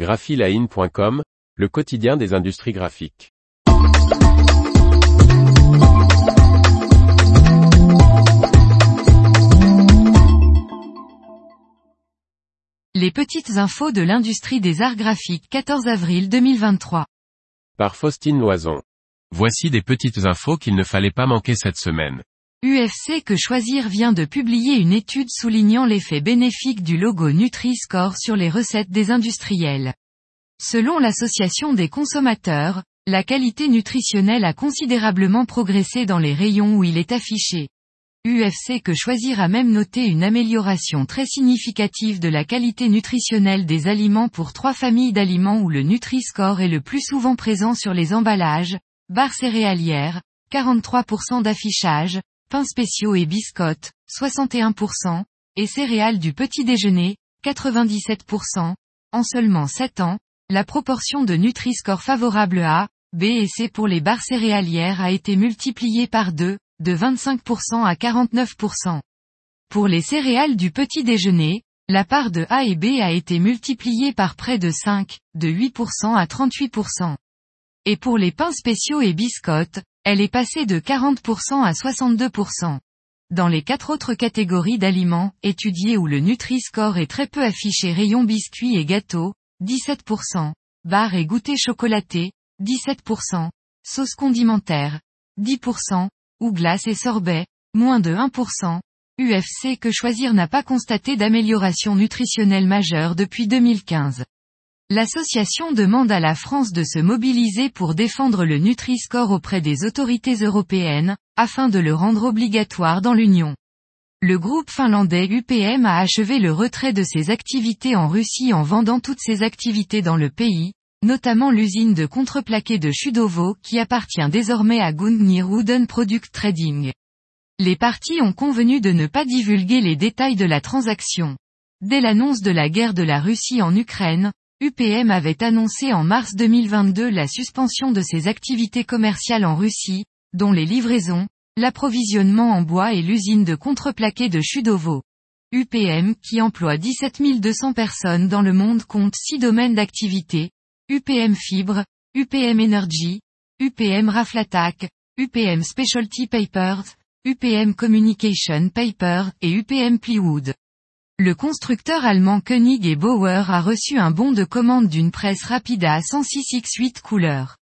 graphiline.com, le quotidien des industries graphiques. Les petites infos de l'industrie des arts graphiques 14 avril 2023. Par Faustine Loison. Voici des petites infos qu'il ne fallait pas manquer cette semaine. UFC que choisir vient de publier une étude soulignant l'effet bénéfique du logo Nutri-Score sur les recettes des industriels. Selon l'association des consommateurs, la qualité nutritionnelle a considérablement progressé dans les rayons où il est affiché. UFC que choisir a même noté une amélioration très significative de la qualité nutritionnelle des aliments pour trois familles d'aliments où le Nutri-Score est le plus souvent présent sur les emballages, barres céréalières, 43% d'affichage, pains spéciaux et biscottes, 61%, et céréales du petit déjeuner, 97%. En seulement 7 ans, la proportion de Nutri-Score favorable à B et C pour les barres céréalières a été multipliée par 2, de 25% à 49%. Pour les céréales du petit déjeuner, la part de A et B a été multipliée par près de 5, de 8% à 38%. Et pour les pains spéciaux et biscottes, elle est passée de 40% à 62%. Dans les quatre autres catégories d'aliments, étudiées où le Nutri-Score est très peu affiché rayon biscuits et gâteaux, 17%, barres et goûters chocolatés, 17%, sauce condimentaire, 10%, ou glace et sorbet, moins de 1%, UFC que choisir n'a pas constaté d'amélioration nutritionnelle majeure depuis 2015. L'association demande à la France de se mobiliser pour défendre le Nutri-Score auprès des autorités européennes, afin de le rendre obligatoire dans l'Union. Le groupe finlandais UPM a achevé le retrait de ses activités en Russie en vendant toutes ses activités dans le pays, notamment l'usine de contreplaqué de Chudovo qui appartient désormais à Gungnir Wooden Product Trading. Les parties ont convenu de ne pas divulguer les détails de la transaction. Dès l'annonce de la guerre de la Russie en Ukraine, UPM avait annoncé en mars 2022 la suspension de ses activités commerciales en Russie, dont les livraisons, l'approvisionnement en bois et l'usine de contreplaqué de Chudovo. UPM qui emploie 17 200 personnes dans le monde compte 6 domaines d'activité, UPM Fibre, UPM Energy, UPM Raflatac, UPM Specialty Papers, UPM Communication Paper et UPM Plywood. Le constructeur allemand Koenig et Bauer a reçu un bon de commande d'une presse Rapida 106x8 couleurs.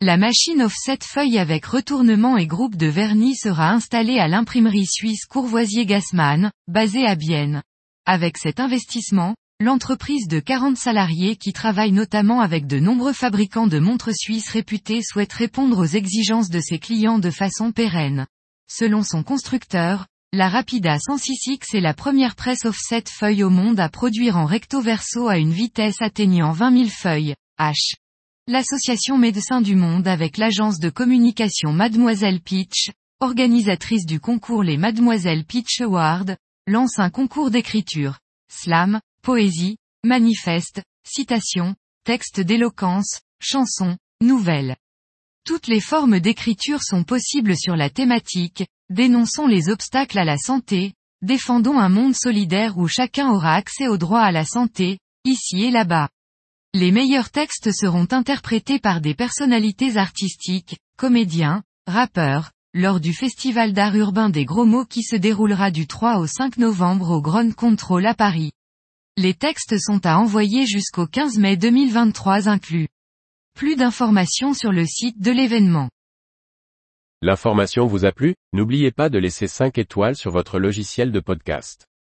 La machine offset feuille avec retournement et groupe de vernis sera installée à l'imprimerie suisse Courvoisier-Gassmann, basée à Bienne. Avec cet investissement, l'entreprise de 40 salariés qui travaille notamment avec de nombreux fabricants de montres suisses réputés souhaite répondre aux exigences de ses clients de façon pérenne. Selon son constructeur, la Rapida 106X est la première presse offset feuille au monde à produire en recto verso à une vitesse atteignant 20 000 feuilles, H. L'association Médecins du Monde avec l'agence de communication Mademoiselle Pitch, organisatrice du concours les Mademoiselle Pitch Award, lance un concours d'écriture, slam, poésie, manifeste, citation, texte d'éloquence, chanson, nouvelles. Toutes les formes d'écriture sont possibles sur la thématique, Dénonçons les obstacles à la santé, défendons un monde solidaire où chacun aura accès au droit à la santé, ici et là-bas. Les meilleurs textes seront interprétés par des personnalités artistiques, comédiens, rappeurs, lors du Festival d'art urbain des gros mots qui se déroulera du 3 au 5 novembre au Grand Control à Paris. Les textes sont à envoyer jusqu'au 15 mai 2023 inclus. Plus d'informations sur le site de l'événement. L'information vous a plu? N'oubliez pas de laisser 5 étoiles sur votre logiciel de podcast.